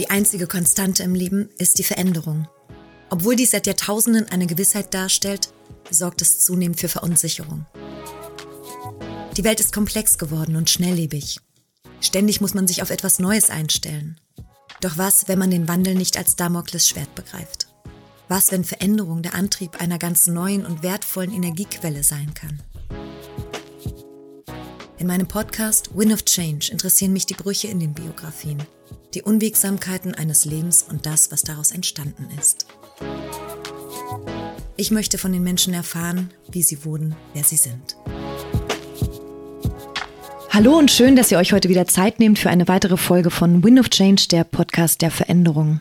Die einzige Konstante im Leben ist die Veränderung. Obwohl dies seit Jahrtausenden eine Gewissheit darstellt, sorgt es zunehmend für Verunsicherung. Die Welt ist komplex geworden und schnelllebig. Ständig muss man sich auf etwas Neues einstellen. Doch was, wenn man den Wandel nicht als Damoklesschwert begreift? Was, wenn Veränderung der Antrieb einer ganz neuen und wertvollen Energiequelle sein kann? In meinem Podcast Win of Change interessieren mich die Brüche in den Biografien, die Unwegsamkeiten eines Lebens und das, was daraus entstanden ist. Ich möchte von den Menschen erfahren, wie sie wurden, wer sie sind. Hallo und schön, dass ihr euch heute wieder Zeit nehmt für eine weitere Folge von Wind of Change, der Podcast der Veränderung.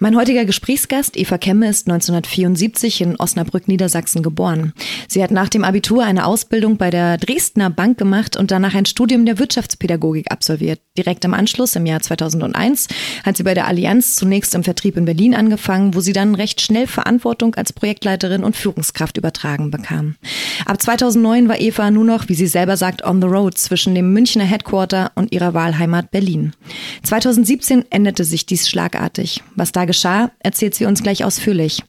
Mein heutiger Gesprächsgast, Eva Kemme, ist 1974 in Osnabrück, Niedersachsen geboren. Sie hat nach dem Abitur eine Ausbildung bei der Dresdner Bank gemacht und danach ein Studium der Wirtschaftspädagogik absolviert. Direkt im Anschluss, im Jahr 2001, hat sie bei der Allianz zunächst im Vertrieb in Berlin angefangen, wo sie dann recht schnell Verantwortung als Projektleiterin und Führungskraft übertragen bekam. Ab 2009 war Eva nur noch, wie sie selber sagt, on the road zwischen dem Münchner Headquarter und ihrer Wahlheimat Berlin. 2017 änderte sich dies schlagartig. Was da geschah, erzählt sie uns gleich ausführlich.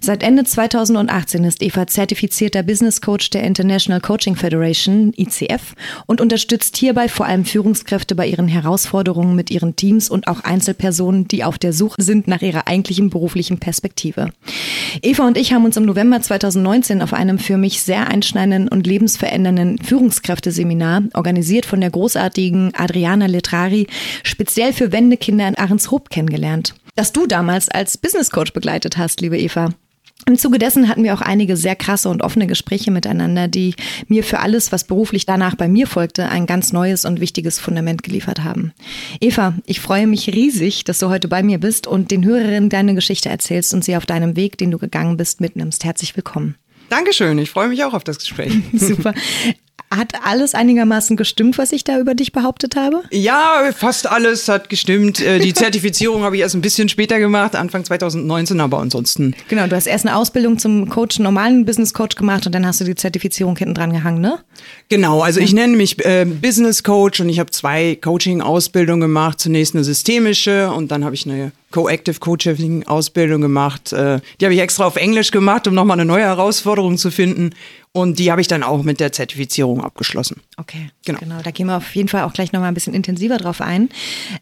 Seit Ende 2018 ist Eva zertifizierter Business Coach der International Coaching Federation, ICF, und unterstützt hierbei vor allem Führungskräfte bei ihren Herausforderungen mit ihren Teams und auch Einzelpersonen, die auf der Suche sind nach ihrer eigentlichen beruflichen Perspektive. Eva und ich haben uns im November 2019 auf einem für mich sehr einschneidenden und lebensverändernden Führungskräfteseminar organisiert organisiert von der großartigen Adriana Letrari, speziell für Wendekinder in Ahrenshoop kennengelernt. Das du damals als Business Coach begleitet hast, liebe Eva. Im Zuge dessen hatten wir auch einige sehr krasse und offene Gespräche miteinander, die mir für alles, was beruflich danach bei mir folgte, ein ganz neues und wichtiges Fundament geliefert haben. Eva, ich freue mich riesig, dass du heute bei mir bist und den Hörerinnen deine Geschichte erzählst und sie auf deinem Weg, den du gegangen bist, mitnimmst. Herzlich willkommen. Dankeschön, ich freue mich auch auf das Gespräch. Super. Hat alles einigermaßen gestimmt, was ich da über dich behauptet habe? Ja, fast alles hat gestimmt. Äh, die Zertifizierung habe ich erst ein bisschen später gemacht, Anfang 2019, aber ansonsten. Genau, du hast erst eine Ausbildung zum Coach, normalen Business Coach gemacht und dann hast du die Zertifizierung hinten dran gehangen, ne? Genau, also ich nenne mich äh, Business Coach und ich habe zwei Coaching-Ausbildungen gemacht. Zunächst eine systemische und dann habe ich eine Co-Active Coaching Ausbildung gemacht. Äh, die habe ich extra auf Englisch gemacht, um nochmal eine neue Herausforderung zu finden. Und die habe ich dann auch mit der Zertifizierung abgeschlossen. Okay, genau. genau. Da gehen wir auf jeden Fall auch gleich nochmal ein bisschen intensiver drauf ein.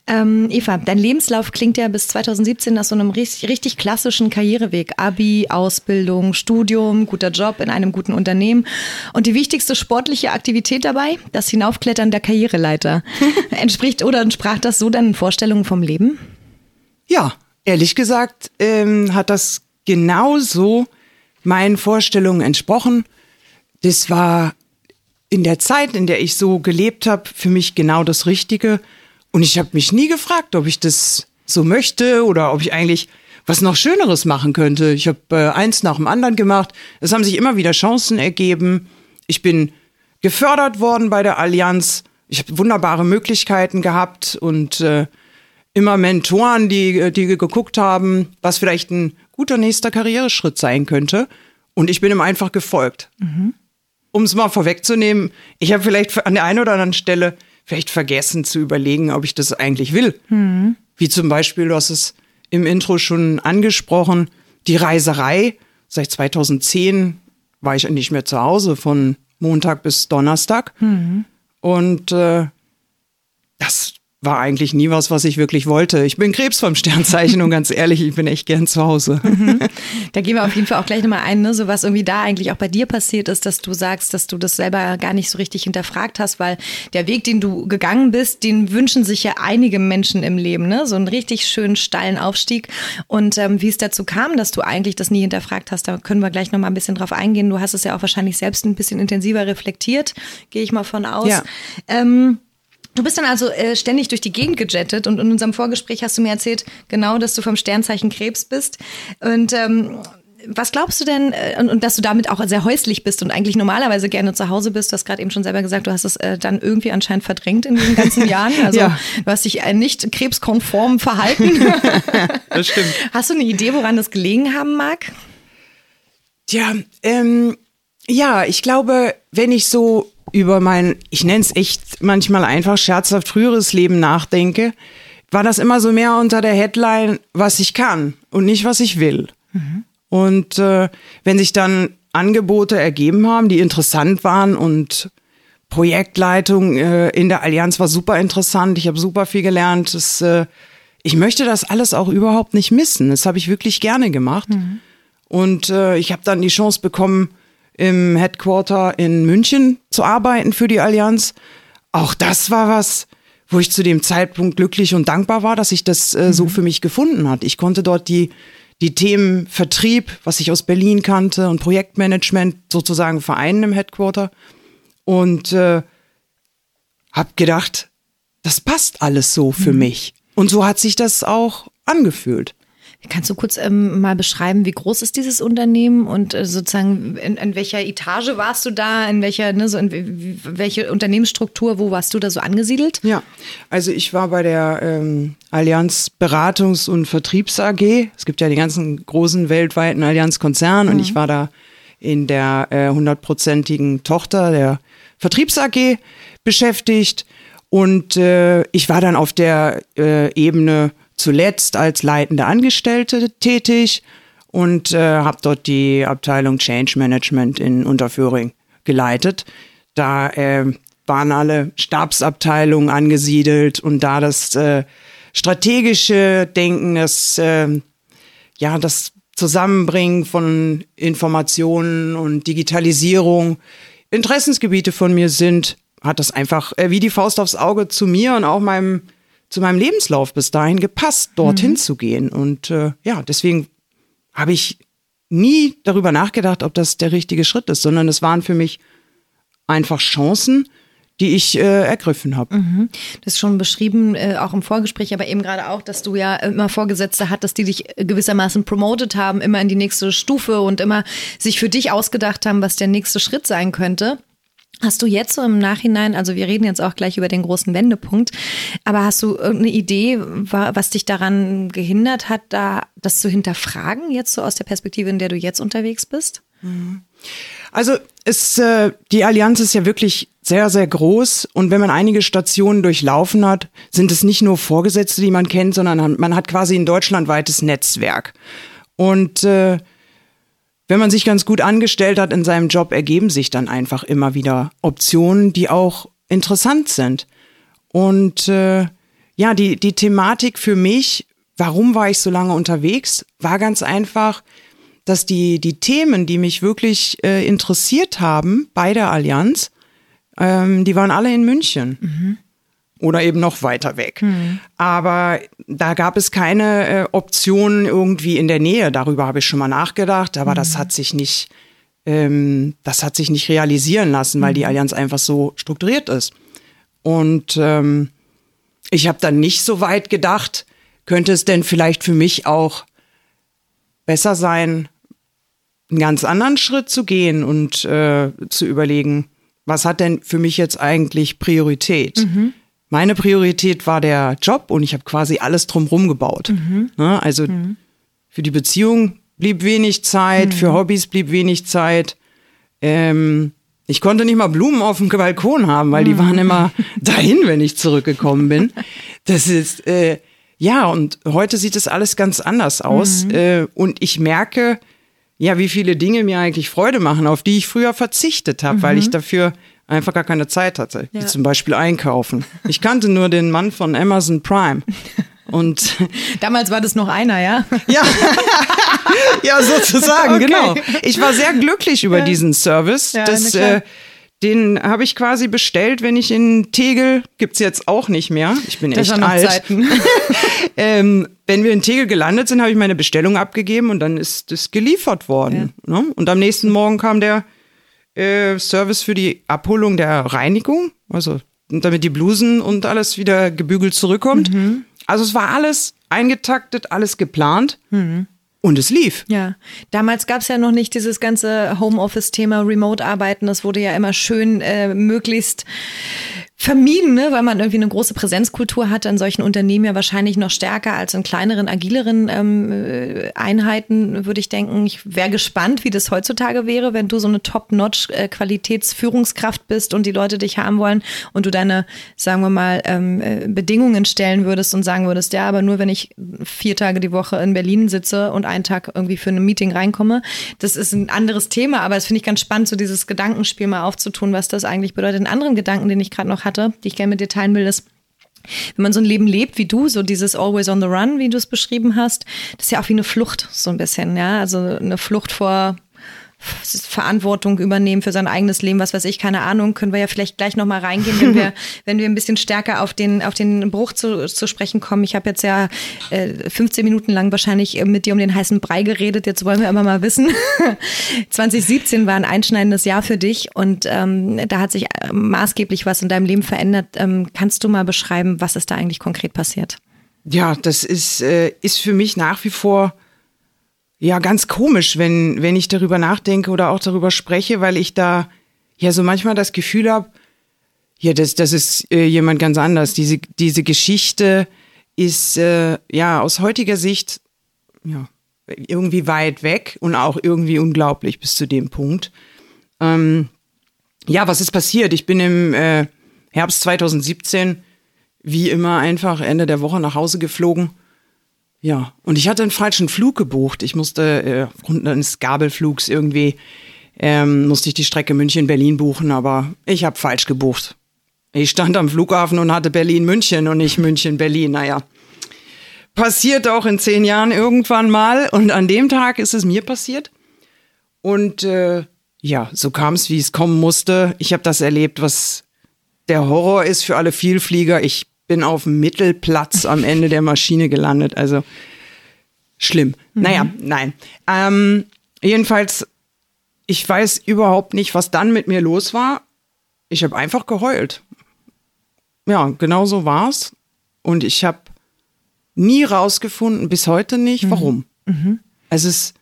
Ähm, Eva, dein Lebenslauf klingt ja bis 2017 nach so einem richtig, richtig klassischen Karriereweg. Abi, Ausbildung, Studium, guter Job in einem guten Unternehmen. Und die wichtigste sportliche Aktivität dabei, das Hinaufklettern der Karriereleiter. Entspricht oder entsprach das so deinen Vorstellungen vom Leben? Ja, ehrlich gesagt ähm, hat das genauso meinen Vorstellungen entsprochen das war in der Zeit, in der ich so gelebt habe, für mich genau das Richtige. Und ich habe mich nie gefragt, ob ich das so möchte oder ob ich eigentlich was noch Schöneres machen könnte. Ich habe äh, eins nach dem anderen gemacht. Es haben sich immer wieder Chancen ergeben. Ich bin gefördert worden bei der Allianz. Ich habe wunderbare Möglichkeiten gehabt und äh, immer Mentoren, die, die geguckt haben, was vielleicht ein guter nächster Karriereschritt sein könnte. Und ich bin ihm einfach gefolgt. Mhm um es mal vorwegzunehmen, ich habe vielleicht an der einen oder anderen Stelle vielleicht vergessen zu überlegen, ob ich das eigentlich will. Mhm. Wie zum Beispiel, du hast es im Intro schon angesprochen, die Reiserei. Seit 2010 war ich nicht mehr zu Hause, von Montag bis Donnerstag. Mhm. Und äh, das war eigentlich nie was, was ich wirklich wollte. Ich bin Krebs vom Sternzeichen und ganz ehrlich, ich bin echt gern zu Hause. Mhm. Da gehen wir auf jeden Fall auch gleich nochmal ein, ne? so was irgendwie da eigentlich auch bei dir passiert ist, dass du sagst, dass du das selber gar nicht so richtig hinterfragt hast, weil der Weg, den du gegangen bist, den wünschen sich ja einige Menschen im Leben, ne? so einen richtig schönen steilen Aufstieg. Und ähm, wie es dazu kam, dass du eigentlich das nie hinterfragt hast, da können wir gleich nochmal ein bisschen drauf eingehen. Du hast es ja auch wahrscheinlich selbst ein bisschen intensiver reflektiert, gehe ich mal von aus. Ja. Ähm, Du bist dann also äh, ständig durch die Gegend gejettet und in unserem Vorgespräch hast du mir erzählt, genau, dass du vom Sternzeichen Krebs bist. Und ähm, was glaubst du denn, äh, und, und, dass du damit auch sehr häuslich bist und eigentlich normalerweise gerne zu Hause bist? Du hast gerade eben schon selber gesagt, du hast es äh, dann irgendwie anscheinend verdrängt in diesen ganzen Jahren. Also ja. du hast dich äh, nicht krebskonform verhalten. das stimmt. Hast du eine Idee, woran das gelegen haben mag? Tja, ähm, ja, ich glaube, wenn ich so über mein, ich nenne es echt manchmal einfach scherzhaft früheres Leben nachdenke, war das immer so mehr unter der Headline, was ich kann und nicht, was ich will. Mhm. Und äh, wenn sich dann Angebote ergeben haben, die interessant waren und Projektleitung äh, in der Allianz war super interessant. Ich habe super viel gelernt. Das, äh, ich möchte das alles auch überhaupt nicht missen. Das habe ich wirklich gerne gemacht. Mhm. Und äh, ich habe dann die Chance bekommen, im Headquarter in München zu arbeiten für die Allianz. Auch das war was, wo ich zu dem Zeitpunkt glücklich und dankbar war, dass ich das äh, so mhm. für mich gefunden hat. Ich konnte dort die die Themen Vertrieb, was ich aus Berlin kannte, und Projektmanagement sozusagen vereinen im Headquarter. Und äh, habe gedacht, das passt alles so für mhm. mich. Und so hat sich das auch angefühlt. Kannst du kurz ähm, mal beschreiben, wie groß ist dieses Unternehmen und äh, sozusagen in, in, welcher Etage warst du da, in welcher, ne, so in welche Unternehmensstruktur, wo warst du da so angesiedelt? Ja, also ich war bei der ähm, Allianz Beratungs- und Vertriebs AG. Es gibt ja die ganzen großen weltweiten Allianz-Konzerne mhm. und ich war da in der äh, hundertprozentigen äh, Tochter der Vertriebs AG beschäftigt und äh, ich war dann auf der äh, Ebene zuletzt als leitende Angestellte tätig und äh, habe dort die Abteilung Change Management in Unterföhring geleitet. Da äh, waren alle Stabsabteilungen angesiedelt und da das äh, strategische Denken, das äh, ja das Zusammenbringen von Informationen und Digitalisierung Interessensgebiete von mir sind, hat das einfach äh, wie die Faust aufs Auge zu mir und auch meinem zu meinem Lebenslauf bis dahin gepasst, dorthin mhm. zu gehen. Und äh, ja, deswegen habe ich nie darüber nachgedacht, ob das der richtige Schritt ist, sondern es waren für mich einfach Chancen, die ich äh, ergriffen habe. Mhm. Das ist schon beschrieben, äh, auch im Vorgespräch, aber eben gerade auch, dass du ja immer Vorgesetzte hattest, die dich gewissermaßen promoted haben, immer in die nächste Stufe und immer sich für dich ausgedacht haben, was der nächste Schritt sein könnte. Hast du jetzt so im Nachhinein, also wir reden jetzt auch gleich über den großen Wendepunkt, aber hast du irgendeine Idee, was dich daran gehindert hat, da das zu hinterfragen, jetzt so aus der Perspektive, in der du jetzt unterwegs bist? Also es, äh, die Allianz ist ja wirklich sehr, sehr groß und wenn man einige Stationen durchlaufen hat, sind es nicht nur Vorgesetzte, die man kennt, sondern man hat quasi ein deutschlandweites Netzwerk. Und äh, wenn man sich ganz gut angestellt hat in seinem Job, ergeben sich dann einfach immer wieder Optionen, die auch interessant sind. Und äh, ja, die, die Thematik für mich, warum war ich so lange unterwegs, war ganz einfach, dass die, die Themen, die mich wirklich äh, interessiert haben bei der Allianz, ähm, die waren alle in München. Mhm oder eben noch weiter weg. Mhm. Aber da gab es keine äh, Optionen irgendwie in der Nähe. Darüber habe ich schon mal nachgedacht, aber mhm. das hat sich nicht, ähm, das hat sich nicht realisieren lassen, weil die Allianz einfach so strukturiert ist. Und ähm, ich habe dann nicht so weit gedacht, könnte es denn vielleicht für mich auch besser sein, einen ganz anderen Schritt zu gehen und äh, zu überlegen, was hat denn für mich jetzt eigentlich Priorität? Mhm. Meine Priorität war der Job und ich habe quasi alles drumherum gebaut. Mhm. Ne? Also mhm. für die Beziehung blieb wenig Zeit, mhm. für Hobbys blieb wenig Zeit. Ähm, ich konnte nicht mal Blumen auf dem Balkon haben, weil die mhm. waren immer dahin, wenn ich zurückgekommen bin. Das ist, äh, ja, und heute sieht es alles ganz anders aus. Mhm. Äh, und ich merke, ja, wie viele Dinge mir eigentlich Freude machen, auf die ich früher verzichtet habe, weil ich mhm. dafür einfach gar keine Zeit hatte. Ja. Wie zum Beispiel einkaufen. Ich kannte nur den Mann von Amazon Prime. Und damals war das noch einer, ja? Ja, ja sozusagen, okay. genau. Ich war sehr glücklich über ja. diesen Service. Ja, das, äh, den habe ich quasi bestellt, wenn ich in Tegel, gibt's jetzt auch nicht mehr. Ich bin das echt alt. ähm, wenn wir in Tegel gelandet sind, habe ich meine Bestellung abgegeben und dann ist das geliefert worden. Ja. Ne? Und am nächsten Morgen kam der äh, Service für die Abholung der Reinigung, also damit die Blusen und alles wieder gebügelt zurückkommt. Mhm. Also es war alles eingetaktet, alles geplant. Mhm. Und es lief. Ja, damals gab es ja noch nicht dieses ganze Homeoffice-Thema, Remote-Arbeiten. Das wurde ja immer schön äh, möglichst vermieden, ne? weil man irgendwie eine große Präsenzkultur hat in solchen Unternehmen ja wahrscheinlich noch stärker als in kleineren, agileren ähm, äh, Einheiten, würde ich denken. Ich wäre gespannt, wie das heutzutage wäre, wenn du so eine Top-Notch-Qualitätsführungskraft bist und die Leute dich haben wollen und du deine, sagen wir mal, ähm, äh, Bedingungen stellen würdest und sagen würdest, ja, aber nur wenn ich vier Tage die Woche in Berlin sitze und einen Tag irgendwie für ein Meeting reinkomme. Das ist ein anderes Thema, aber es finde ich ganz spannend, so dieses Gedankenspiel mal aufzutun, was das eigentlich bedeutet. Einen anderen Gedanken, den ich gerade noch hatte, die ich gerne mit dir teilen will, ist, wenn man so ein Leben lebt wie du, so dieses Always on the Run, wie du es beschrieben hast, das ist ja auch wie eine Flucht, so ein bisschen, ja. Also eine Flucht vor Verantwortung übernehmen für sein eigenes Leben, was weiß ich, keine Ahnung, können wir ja vielleicht gleich nochmal reingehen, wenn wir, wenn wir ein bisschen stärker auf den, auf den Bruch zu, zu sprechen kommen. Ich habe jetzt ja äh, 15 Minuten lang wahrscheinlich mit dir um den heißen Brei geredet, jetzt wollen wir aber mal wissen. 2017 war ein einschneidendes Jahr für dich und ähm, da hat sich äh, maßgeblich was in deinem Leben verändert. Ähm, kannst du mal beschreiben, was ist da eigentlich konkret passiert? Ja, das ist, äh, ist für mich nach wie vor ja ganz komisch, wenn, wenn ich darüber nachdenke oder auch darüber spreche, weil ich da ja so manchmal das Gefühl habe, ja, das, das ist äh, jemand ganz anders. Diese, diese Geschichte ist äh, ja aus heutiger Sicht ja, irgendwie weit weg und auch irgendwie unglaublich bis zu dem Punkt. Ähm, ja, was ist passiert? Ich bin im äh, Herbst 2017 wie immer einfach Ende der Woche nach Hause geflogen ja, und ich hatte einen falschen Flug gebucht. Ich musste äh, aufgrund eines Gabelflugs irgendwie, ähm, musste ich die Strecke München-Berlin buchen, aber ich habe falsch gebucht. Ich stand am Flughafen und hatte Berlin-München und nicht München-Berlin. Naja, passiert auch in zehn Jahren irgendwann mal. Und an dem Tag ist es mir passiert. Und äh, ja, so kam es, wie es kommen musste. Ich habe das erlebt, was der Horror ist für alle Vielflieger. Ich bin auf dem Mittelplatz am Ende der Maschine gelandet. Also schlimm. Mhm. Naja, nein. Ähm, jedenfalls, ich weiß überhaupt nicht, was dann mit mir los war. Ich habe einfach geheult. Ja, genau so war's. Und ich habe nie rausgefunden, bis heute nicht, mhm. warum. Mhm. Es ist,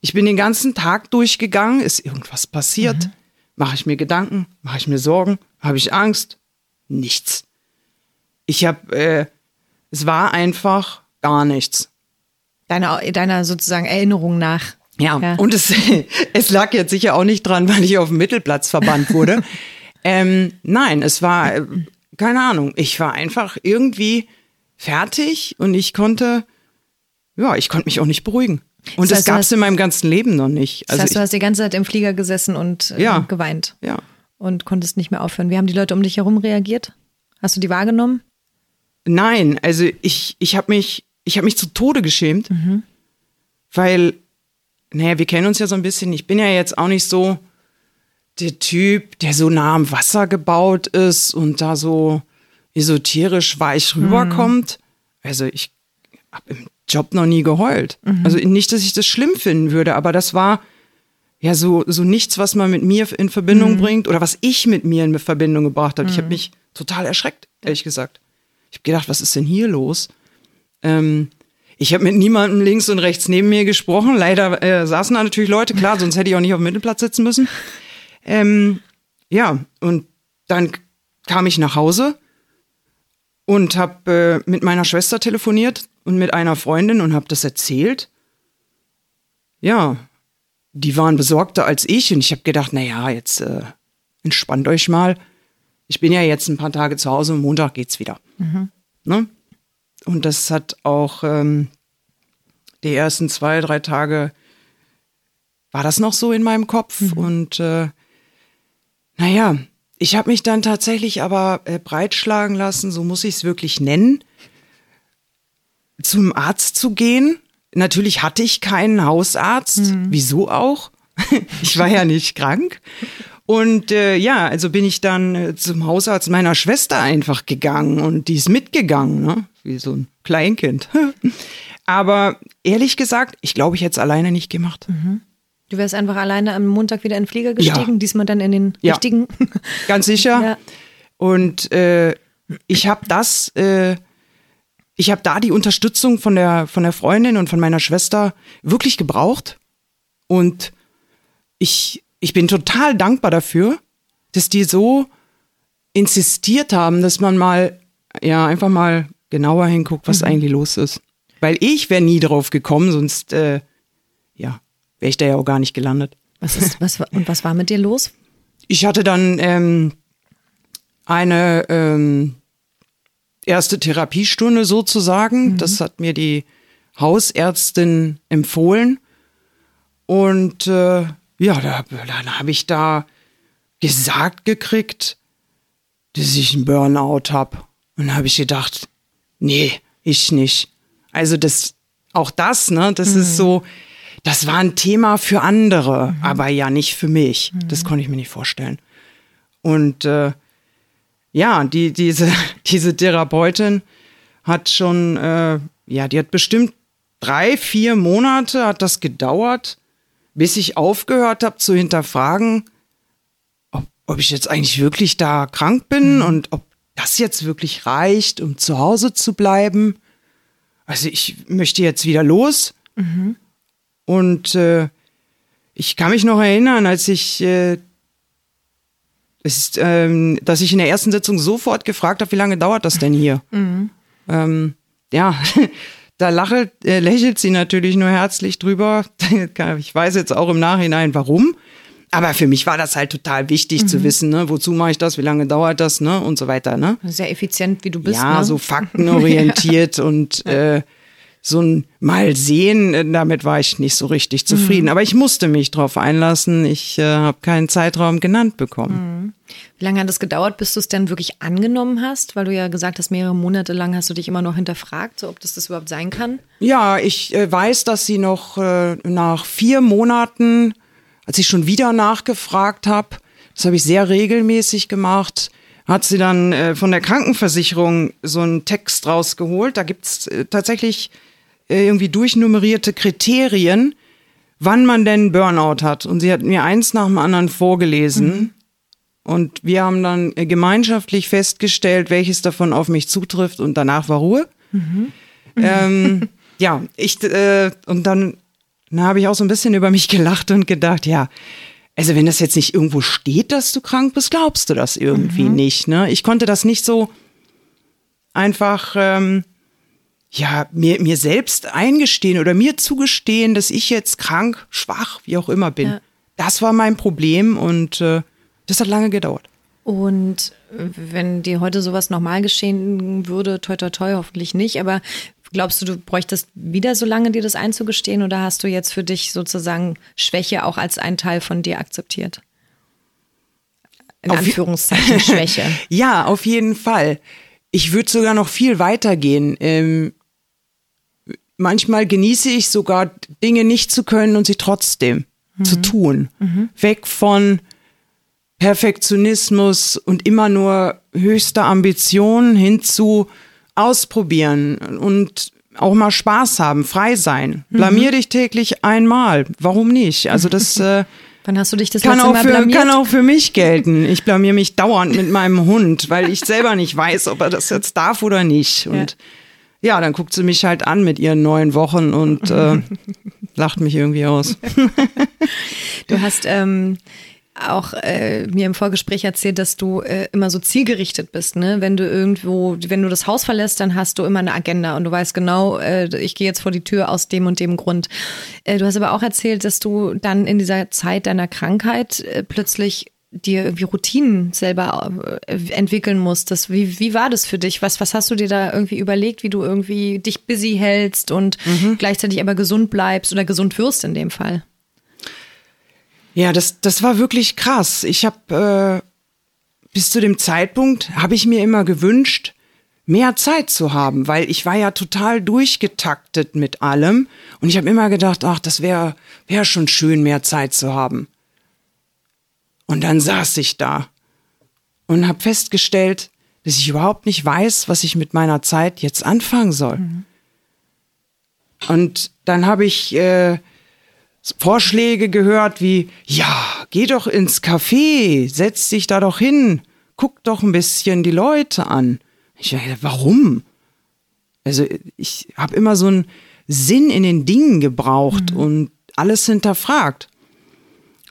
ich bin den ganzen Tag durchgegangen, ist irgendwas passiert? Mhm. Mache ich mir Gedanken? Mache ich mir Sorgen? Habe ich Angst? Nichts. Ich habe, äh, es war einfach gar nichts. Deiner, deiner sozusagen Erinnerung nach. Ja, ja. und es, es lag jetzt sicher auch nicht dran, weil ich auf dem Mittelplatz verbannt wurde. ähm, nein, es war, äh, keine Ahnung, ich war einfach irgendwie fertig und ich konnte, ja, ich konnte mich auch nicht beruhigen. Und das, heißt, das gab es in meinem ganzen Leben noch nicht. Also das heißt, ich, du hast die ganze Zeit im Flieger gesessen und äh, ja, geweint. Ja. Und konntest nicht mehr aufhören. Wie haben die Leute um dich herum reagiert? Hast du die wahrgenommen? Nein, also ich, ich habe mich, ich habe mich zu Tode geschämt, mhm. weil, naja, wir kennen uns ja so ein bisschen. Ich bin ja jetzt auch nicht so der Typ, der so nah am Wasser gebaut ist und da so esoterisch weich rüberkommt. Mhm. Also ich habe im Job noch nie geheult. Mhm. Also nicht, dass ich das schlimm finden würde, aber das war ja so, so nichts, was man mit mir in Verbindung mhm. bringt oder was ich mit mir in Verbindung gebracht habe. Ich habe mhm. mich total erschreckt, ehrlich gesagt. Ich habe gedacht, was ist denn hier los? Ähm, ich habe mit niemandem links und rechts neben mir gesprochen. Leider äh, saßen da natürlich Leute, klar, sonst hätte ich auch nicht auf dem Mittelplatz sitzen müssen. Ähm, ja, und dann kam ich nach Hause und habe äh, mit meiner Schwester telefoniert und mit einer Freundin und habe das erzählt. Ja, die waren besorgter als ich und ich habe gedacht, na ja, jetzt äh, entspannt euch mal ich bin ja jetzt ein paar Tage zu Hause und Montag geht's wieder. Mhm. Ne? Und das hat auch ähm, die ersten zwei, drei Tage war das noch so in meinem Kopf. Mhm. Und äh, naja, ich habe mich dann tatsächlich aber äh, breitschlagen lassen, so muss ich es wirklich nennen, zum Arzt zu gehen. Natürlich hatte ich keinen Hausarzt. Mhm. Wieso auch? ich war ja nicht krank. Und äh, ja, also bin ich dann äh, zum Hausarzt meiner Schwester einfach gegangen und die ist mitgegangen, ne? wie so ein Kleinkind. Aber ehrlich gesagt, ich glaube, ich hätte es alleine nicht gemacht. Mhm. Du wärst einfach alleine am Montag wieder in den Flieger gestiegen, ja. diesmal dann in den ja. richtigen. Ganz sicher. Ja. Und äh, ich habe das, äh, ich habe da die Unterstützung von der, von der Freundin und von meiner Schwester wirklich gebraucht. Und ich ich bin total dankbar dafür, dass die so insistiert haben, dass man mal, ja, einfach mal genauer hinguckt, was mhm. eigentlich los ist. Weil ich wäre nie drauf gekommen, sonst, äh, ja, wäre ich da ja auch gar nicht gelandet. Was ist, was, und was war mit dir los? Ich hatte dann ähm, eine ähm, erste Therapiestunde sozusagen. Mhm. Das hat mir die Hausärztin empfohlen. Und äh, ja, da, dann habe ich da gesagt gekriegt, dass ich einen Burnout habe. Und dann habe ich gedacht, nee, ich nicht. Also das, auch das, ne, das mhm. ist so, das war ein Thema für andere, mhm. aber ja nicht für mich. Mhm. Das konnte ich mir nicht vorstellen. Und äh, ja, die, diese, diese Therapeutin hat schon, äh, ja, die hat bestimmt drei, vier Monate hat das gedauert, bis ich aufgehört habe zu hinterfragen, ob, ob ich jetzt eigentlich wirklich da krank bin mhm. und ob das jetzt wirklich reicht, um zu Hause zu bleiben. Also ich möchte jetzt wieder los. Mhm. Und äh, ich kann mich noch erinnern, als ich äh, ist, ähm, dass ich in der ersten Sitzung sofort gefragt habe, wie lange dauert das denn hier? Mhm. Ähm, ja, da lache, äh, lächelt sie natürlich nur herzlich drüber. ich weiß jetzt auch im Nachhinein, warum. Aber für mich war das halt total wichtig mhm. zu wissen, ne? wozu mache ich das, wie lange dauert das, ne? Und so weiter, ne? Sehr effizient, wie du bist. Ja, ne? so faktenorientiert ja. und äh, so ein Mal sehen, äh, damit war ich nicht so richtig zufrieden. Mhm. Aber ich musste mich drauf einlassen. Ich äh, habe keinen Zeitraum genannt bekommen. Mhm. Wie lange hat es gedauert, bis du es denn wirklich angenommen hast? Weil du ja gesagt hast, mehrere Monate lang hast du dich immer noch hinterfragt, so ob das das überhaupt sein kann. Ja, ich äh, weiß, dass sie noch äh, nach vier Monaten, als ich schon wieder nachgefragt habe, das habe ich sehr regelmäßig gemacht, hat sie dann äh, von der Krankenversicherung so einen Text rausgeholt. Da gibt's äh, tatsächlich irgendwie durchnummerierte Kriterien, wann man denn Burnout hat. Und sie hat mir eins nach dem anderen vorgelesen. Mhm. Und wir haben dann äh, gemeinschaftlich festgestellt, welches davon auf mich zutrifft und danach war Ruhe. Mhm. Ähm, ja, ich, äh, und dann, dann habe ich auch so ein bisschen über mich gelacht und gedacht, ja, also wenn das jetzt nicht irgendwo steht, dass du krank bist, glaubst du das irgendwie mhm. nicht. Ne? Ich konnte das nicht so einfach ähm, ja, mir, mir selbst eingestehen oder mir zugestehen, dass ich jetzt krank, schwach, wie auch immer bin. Ja. Das war mein Problem und äh, das hat lange gedauert. Und wenn dir heute sowas normal geschehen würde, toi toi toi, hoffentlich nicht, aber glaubst du, du bräuchtest wieder so lange, dir das einzugestehen oder hast du jetzt für dich sozusagen Schwäche auch als ein Teil von dir akzeptiert? In auf Anführungszeichen Schwäche. ja, auf jeden Fall. Ich würde sogar noch viel weiter gehen. Ähm, manchmal genieße ich sogar Dinge nicht zu können und sie trotzdem mhm. zu tun. Mhm. Weg von Perfektionismus und immer nur höchster Ambition hin zu ausprobieren und auch mal Spaß haben, frei sein. Mhm. Blamier dich täglich einmal. Warum nicht? Also das äh, Wann hast du dich das kann letzte auch Mal für, blamiert? Kann auch für mich gelten. Ich blamier mich dauernd mit meinem Hund, weil ich selber nicht weiß, ob er das jetzt darf oder nicht. Und ja ja, dann guckt sie mich halt an mit ihren neun Wochen und äh, lacht mich irgendwie aus. du hast ähm, auch äh, mir im Vorgespräch erzählt, dass du äh, immer so zielgerichtet bist, ne? Wenn du irgendwo, wenn du das Haus verlässt, dann hast du immer eine Agenda und du weißt genau, äh, ich gehe jetzt vor die Tür aus dem und dem Grund. Äh, du hast aber auch erzählt, dass du dann in dieser Zeit deiner Krankheit äh, plötzlich dir irgendwie Routinen selber äh, entwickeln musstest. Wie, wie war das für dich? Was, was hast du dir da irgendwie überlegt, wie du irgendwie dich busy hältst und mhm. gleichzeitig aber gesund bleibst oder gesund wirst in dem Fall? Ja, das, das war wirklich krass. Ich habe äh, bis zu dem Zeitpunkt habe ich mir immer gewünscht, mehr Zeit zu haben, weil ich war ja total durchgetaktet mit allem und ich habe immer gedacht, ach, das wäre wäre schon schön, mehr Zeit zu haben. Und dann saß ich da und habe festgestellt, dass ich überhaupt nicht weiß, was ich mit meiner Zeit jetzt anfangen soll. Mhm. Und dann habe ich äh, Vorschläge gehört wie, ja, geh doch ins Café, setz dich da doch hin, guck doch ein bisschen die Leute an. Ich dachte, warum? Also ich habe immer so einen Sinn in den Dingen gebraucht mhm. und alles hinterfragt.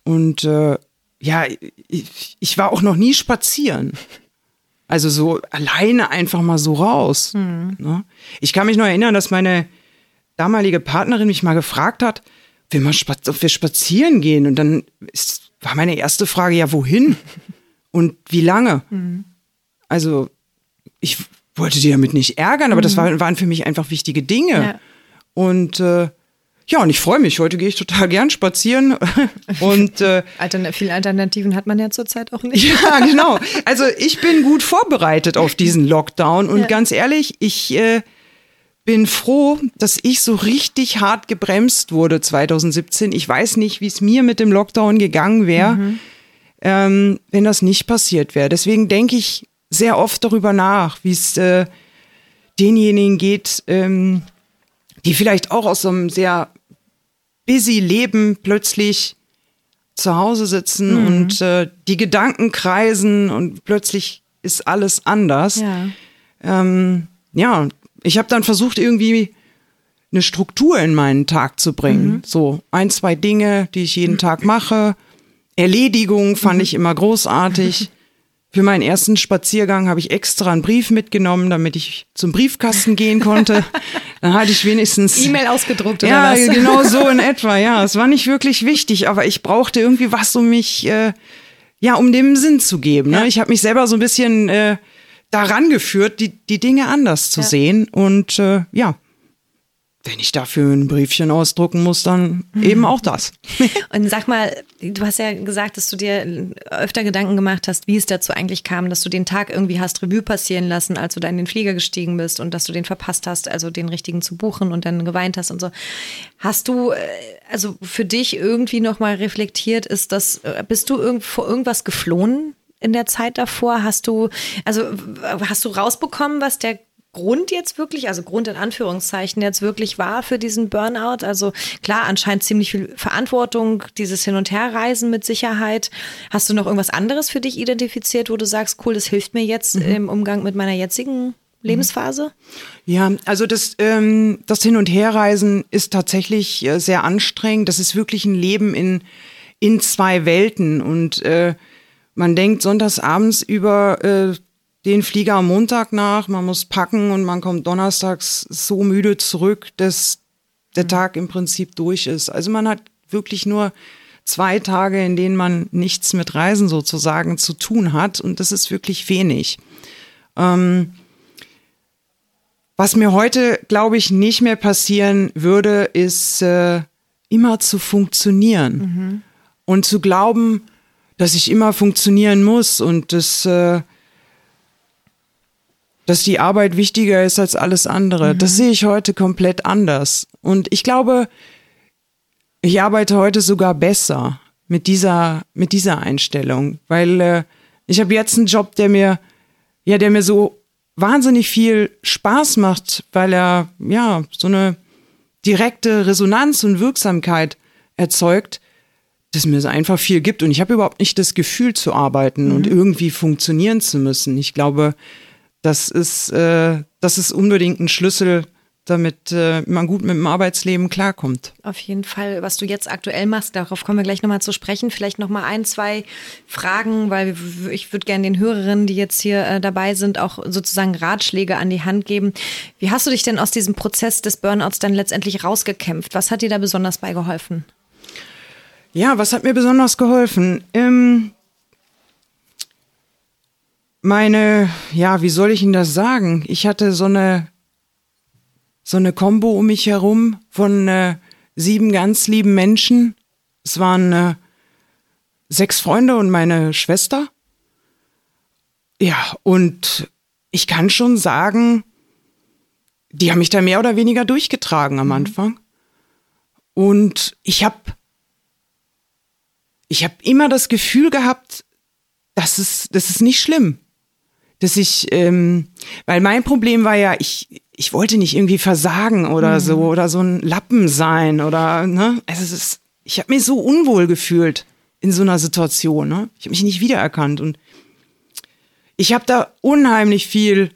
Und äh, ja, ich, ich war auch noch nie spazieren. Also so alleine einfach mal so raus. Mhm. Ne? Ich kann mich noch erinnern, dass meine damalige Partnerin mich mal gefragt hat, ob wir, mal spaz ob wir spazieren gehen. Und dann ist, war meine erste Frage, ja, wohin? Und wie lange? Mhm. Also ich wollte die damit nicht ärgern, aber das war, waren für mich einfach wichtige Dinge. Mhm. Ja. Und äh, ja, und ich freue mich. Heute gehe ich total gern spazieren. und äh, Altern viele Alternativen hat man ja zurzeit auch nicht. ja, genau. Also ich bin gut vorbereitet auf diesen Lockdown. Und Ja. ganz ehrlich, ich äh, bin froh, dass ich so richtig hart gebremst wurde 2017. Ich weiß nicht, wie es mir mit dem Lockdown gegangen wäre, ähm, wenn das nicht passiert wäre. Deswegen denke ich sehr oft darüber nach, wie es äh, denjenigen geht, ähm, die vielleicht auch aus so einem sehr busy Leben plötzlich zu Hause sitzen und äh, die Gedanken kreisen und plötzlich ist alles anders. Ja. Ähm, ja, ich habe dann versucht, irgendwie eine Struktur in meinen Tag zu bringen. So ein, zwei Dinge, die ich jeden Tag mache. Erledigung fand ich immer großartig. Für meinen ersten Spaziergang habe ich extra einen Brief mitgenommen, damit ich zum Briefkasten gehen konnte. Dann hatte ich wenigstens E-Mail ausgedruckt oder ja, was? genau so in etwa. Ja, es war nicht wirklich wichtig, aber ich brauchte irgendwie was, um mich, äh, ja, um dem Sinn zu geben. Ne? Ja. Ich habe mich selber so ein bisschen äh, daran geführt, die, die Dinge anders zu Ja. sehen. Und äh, ja, wenn ich dafür ein Briefchen ausdrucken muss, dann Mhm. eben auch das. Und sag mal, du hast ja gesagt, dass du dir öfter Gedanken gemacht hast, wie es dazu eigentlich kam, dass du den Tag irgendwie hast Revue passieren lassen, als du da in den Flieger gestiegen bist und dass du den verpasst hast, also den richtigen zu buchen und dann geweint hast und so. Hast du äh, also für dich irgendwie nochmal reflektiert, ist das, äh, bist du irgend, vor irgendwas geflohen in der Zeit davor? Hast du, also hast du rausbekommen, was der Grund jetzt wirklich, also Grund in Anführungszeichen jetzt wirklich war für diesen Burnout? Also klar, anscheinend ziemlich viel Verantwortung, dieses Hin- und Herreisen mit Sicherheit. Hast du noch irgendwas anderes für dich identifiziert, wo du sagst, cool, das hilft mir jetzt im Umgang mit meiner jetzigen Lebensphase? Ja, also das, ähm, das Hin- und Herreisen ist tatsächlich äh, sehr anstrengend. Das ist wirklich ein Leben in, in zwei Welten. Und äh, man denkt sonntags abends über äh, den Flieger am Montag nach, man muss packen und man kommt donnerstags so müde zurück, dass der Tag im Prinzip durch ist. Also man hat wirklich nur zwei Tage, in denen man nichts mit Reisen sozusagen zu tun hat. Und das ist wirklich wenig. Was mir heute, glaube ich, nicht mehr passieren würde, ist äh, immer zu funktionieren und zu glauben, dass ich immer funktionieren muss und dass, äh, dass die Arbeit wichtiger ist als alles andere. Das sehe ich heute komplett anders. Und ich glaube, ich arbeite heute sogar besser mit dieser, mit dieser Einstellung, weil äh, ich habe jetzt einen Job, der mir, ja, der mir so wahnsinnig viel Spaß macht, weil er ja so eine direkte Resonanz und Wirksamkeit erzeugt, dass mir es einfach viel gibt und ich habe überhaupt nicht das Gefühl zu arbeiten und irgendwie funktionieren zu müssen. Ich glaube, das ist, äh, das ist unbedingt ein Schlüssel, damit äh, man gut mit dem Arbeitsleben klarkommt. Auf jeden Fall, was du jetzt aktuell machst, darauf kommen wir gleich nochmal zu sprechen. Vielleicht nochmal ein, zwei Fragen, weil ich würde gerne den Hörerinnen, die jetzt hier äh, dabei sind, auch sozusagen Ratschläge an die Hand geben. Wie hast du dich denn aus diesem Prozess des Burnouts dann letztendlich rausgekämpft? Was hat dir da besonders bei geholfen? Ja, was hat mir besonders geholfen? Ähm, meine, ja, wie soll ich Ihnen das sagen? Ich hatte so eine, so eine Combo um mich herum von äh, sieben ganz lieben Menschen. Es waren äh, sechs Freunde und meine Schwester. Ja, und ich kann schon sagen, die haben mich da mehr oder weniger durchgetragen am Anfang. Und ich habe ich habe immer das Gefühl gehabt, das ist, das ist nicht schlimm. Dass ich, ähm, weil mein Problem war ja, ich, ich wollte nicht irgendwie versagen oder so oder so ein Lappen sein oder, ne? Also es ist, ich habe mich so unwohl gefühlt in so einer Situation, ne? Ich habe mich nicht wiedererkannt und ich habe da unheimlich viel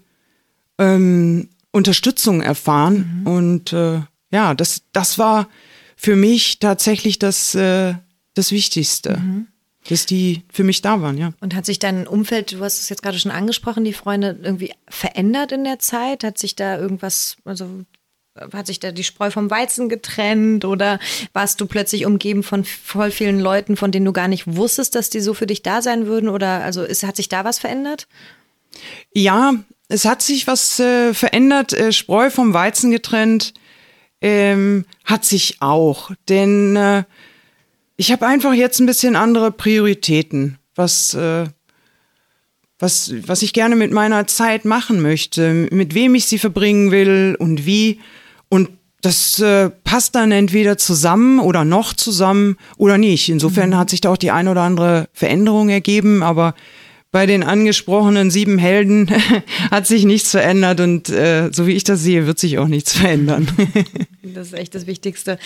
ähm, Unterstützung erfahren und äh, ja, das, das war für mich tatsächlich das, äh, das Wichtigste. Dass die für mich da waren, ja. Und hat sich dein Umfeld, du hast es jetzt gerade schon angesprochen, die Freunde irgendwie verändert in der Zeit? Hat sich da irgendwas, also hat sich da die Spreu vom Weizen getrennt oder warst du plötzlich umgeben von voll vielen Leuten, von denen du gar nicht wusstest, dass die so für dich da sein würden? Oder also ist, hat sich da was verändert? Ja, es hat sich was äh, verändert, äh, Spreu vom Weizen getrennt ähm, hat sich auch. Denn äh, ich habe einfach jetzt ein bisschen andere Prioritäten, was, äh, was, was ich gerne mit meiner Zeit machen möchte, mit wem ich sie verbringen will und wie. Und das äh, passt dann entweder zusammen oder noch zusammen oder nicht. Insofern mhm. hat sich da auch die ein oder andere Veränderung ergeben, aber bei den angesprochenen sieben Helden hat sich nichts verändert und äh, so wie ich das sehe, wird sich auch nichts verändern. das ist echt das Wichtigste.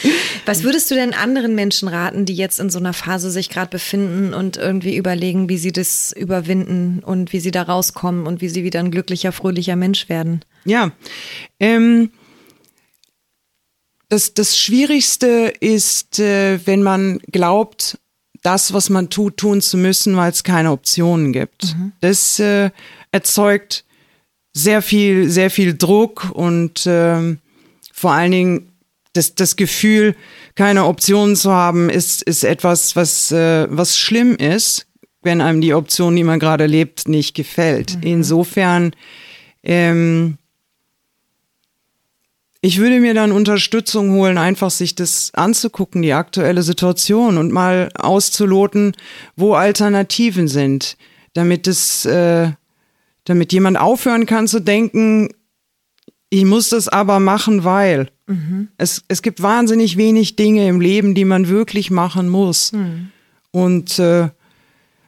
Was würdest du denn anderen Menschen raten, die jetzt in so einer Phase sich gerade befinden und irgendwie überlegen, wie sie das überwinden und wie sie da rauskommen und wie sie wieder ein glücklicher, fröhlicher Mensch werden? Ja, ähm, das, das Schwierigste ist, äh, wenn man glaubt, das, was man tut, tun zu müssen, weil es keine Optionen gibt. Mhm. Das äh, erzeugt sehr viel, sehr viel Druck und äh, vor allen Dingen das, das Gefühl, keine Optionen zu haben, ist, ist etwas, was, äh, was schlimm ist, wenn einem die Option, die man gerade lebt, nicht gefällt. Mhm. Insofern ähm, ich würde mir dann Unterstützung holen, einfach sich das anzugucken, die aktuelle Situation und mal auszuloten, wo Alternativen sind, damit es, äh, damit jemand aufhören kann zu denken, ich muss das aber machen, weil mhm. es, es gibt wahnsinnig wenig Dinge im Leben, die man wirklich machen muss. Mhm. Und äh,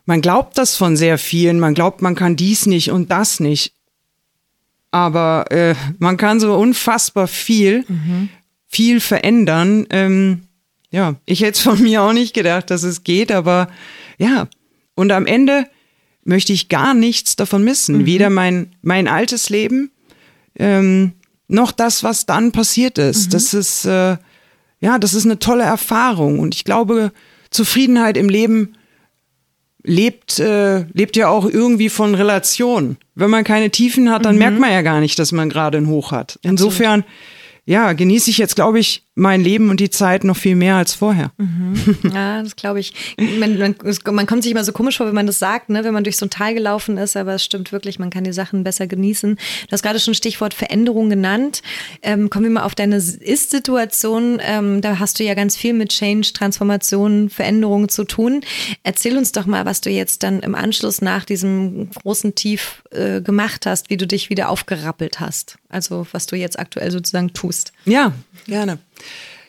man glaubt das von sehr vielen, man glaubt, man kann dies nicht und das nicht aber äh, man kann so unfassbar viel, mhm. viel verändern. Ähm, ja, ich hätte es von mir auch nicht gedacht, dass es geht, aber ja. Und am Ende möchte ich gar nichts davon missen. Mhm. Weder mein, mein altes Leben, ähm, noch das, was dann passiert ist. Mhm. Das ist, äh, ja, das ist eine tolle Erfahrung. Und ich glaube, Zufriedenheit im Leben lebt, äh, lebt ja auch irgendwie von Relation. Wenn man keine Tiefen hat, dann mhm. merkt man ja gar nicht, dass man gerade ein Hoch hat. Insofern, Absolut. ja, genieße ich jetzt, glaube ich, mein Leben und die Zeit noch viel mehr als vorher. Mhm. Ja, das glaube ich. Man, man, man, kommt sich immer so komisch vor, wenn man das sagt, ne? wenn man durch so ein Tal gelaufen ist, aber es stimmt wirklich, man kann die Sachen besser genießen. Du hast gerade schon Stichwort Veränderung genannt. Ähm, kommen wir mal auf deine Ist-Situation. Ähm, da hast du ja ganz viel mit Change, Transformation, Veränderungen zu tun. Erzähl uns doch mal, was du jetzt dann im Anschluss nach diesem großen Tief äh, gemacht hast, wie du dich wieder aufgerappelt hast. Also was du jetzt aktuell sozusagen tust. Ja, gerne.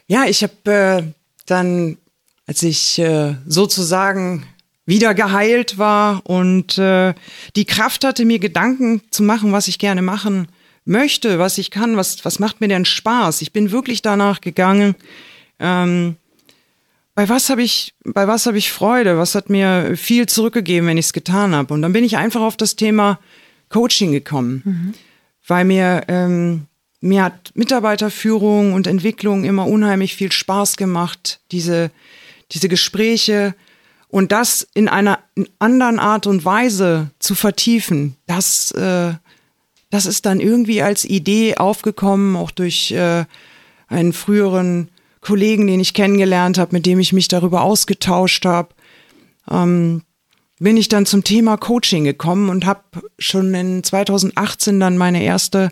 Ja, ich habe äh, dann, als ich äh, sozusagen wieder geheilt war und äh, die Kraft hatte, mir Gedanken zu machen, was ich gerne machen möchte, was ich kann, was, was macht mir denn Spaß. Ich bin wirklich danach gegangen. Ähm, bei was habe ich, bei was habe ich Freude? Was hat mir viel zurückgegeben, wenn ich es getan habe? Und dann bin ich einfach auf das Thema Coaching gekommen, mhm. weil mir ähm, mir hat Mitarbeiterführung und Entwicklung immer unheimlich viel Spaß gemacht, diese, diese Gespräche und das in einer anderen Art und Weise zu vertiefen, das, äh, das ist dann irgendwie als Idee aufgekommen, auch durch äh, einen früheren Kollegen, den ich kennengelernt habe, mit dem ich mich darüber ausgetauscht habe. Ähm, bin ich dann zum Thema Coaching gekommen und habe schon in 2018 dann meine erste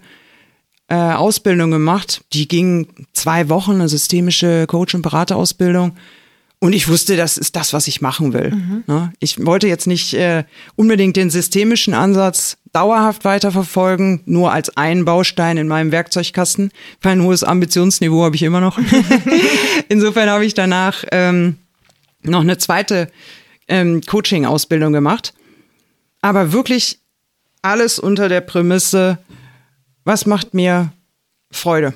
äh, Ausbildung gemacht. Die ging zwei Wochen, eine systemische Coach- und Beraterausbildung. Und ich wusste, das ist das, was ich machen will. Mhm. Ne? Ich wollte jetzt nicht äh, unbedingt den systemischen Ansatz dauerhaft weiterverfolgen, nur als einen Baustein in meinem Werkzeugkasten. Kein hohes Ambitionsniveau habe ich immer noch. Insofern habe ich danach ähm, noch eine zweite ähm, Coaching-Ausbildung gemacht. Aber wirklich alles unter der Prämisse, was macht mir Freude?